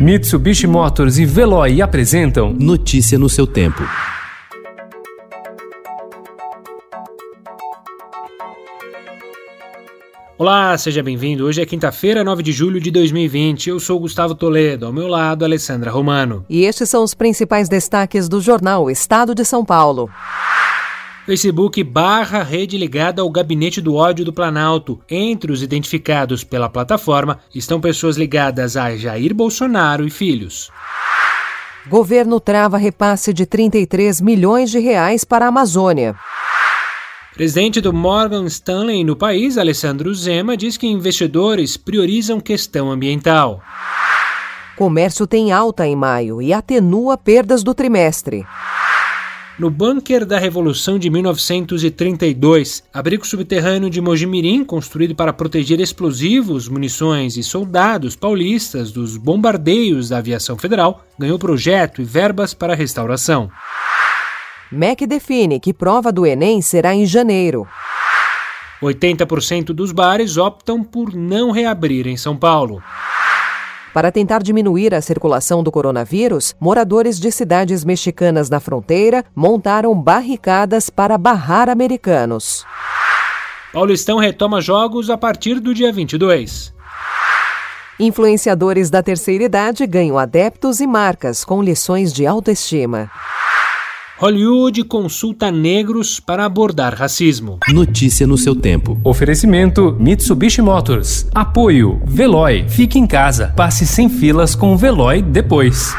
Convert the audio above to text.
Mitsubishi Motors e Veloy apresentam Notícia no seu tempo. Olá, seja bem-vindo. Hoje é quinta-feira, 9 de julho de 2020. Eu sou Gustavo Toledo, ao meu lado, Alessandra Romano. E estes são os principais destaques do jornal Estado de São Paulo. Facebook barra rede ligada ao gabinete do ódio do Planalto. Entre os identificados pela plataforma estão pessoas ligadas a Jair Bolsonaro e filhos. Governo trava repasse de 33 milhões de reais para a Amazônia. Presidente do Morgan Stanley no país, Alessandro Zema, diz que investidores priorizam questão ambiental. Comércio tem alta em maio e atenua perdas do trimestre. No bunker da Revolução de 1932, abrigo subterrâneo de Mojimirim, construído para proteger explosivos, munições e soldados paulistas dos bombardeios da aviação federal, ganhou projeto e verbas para restauração. MEC define que prova do Enem será em janeiro. 80% dos bares optam por não reabrir em São Paulo. Para tentar diminuir a circulação do coronavírus, moradores de cidades mexicanas na fronteira montaram barricadas para barrar americanos. Paulistão retoma jogos a partir do dia 22. Influenciadores da terceira idade ganham adeptos e marcas com lições de autoestima. Hollywood consulta negros para abordar racismo. Notícia no seu tempo. Oferecimento Mitsubishi Motors. Apoio Veloy. Fique em casa. Passe sem filas com o Veloy depois.